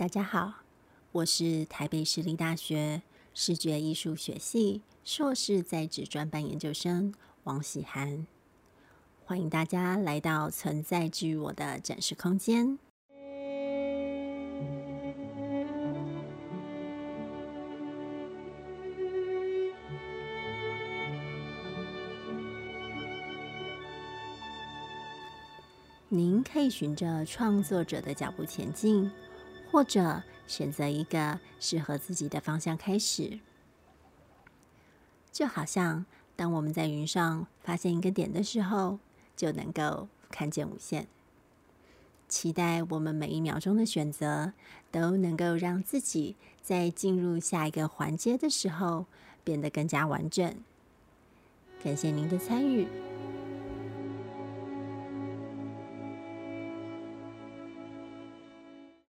大家好，我是台北市立大学视觉艺术学系硕士在职专班研究生王喜涵，欢迎大家来到存在之于我的展示空间。您可以循着创作者的脚步前进。或者选择一个适合自己的方向开始，就好像当我们在云上发现一个点的时候，就能够看见无限。期待我们每一秒钟的选择都能够让自己在进入下一个环节的时候变得更加完整。感谢您的参与。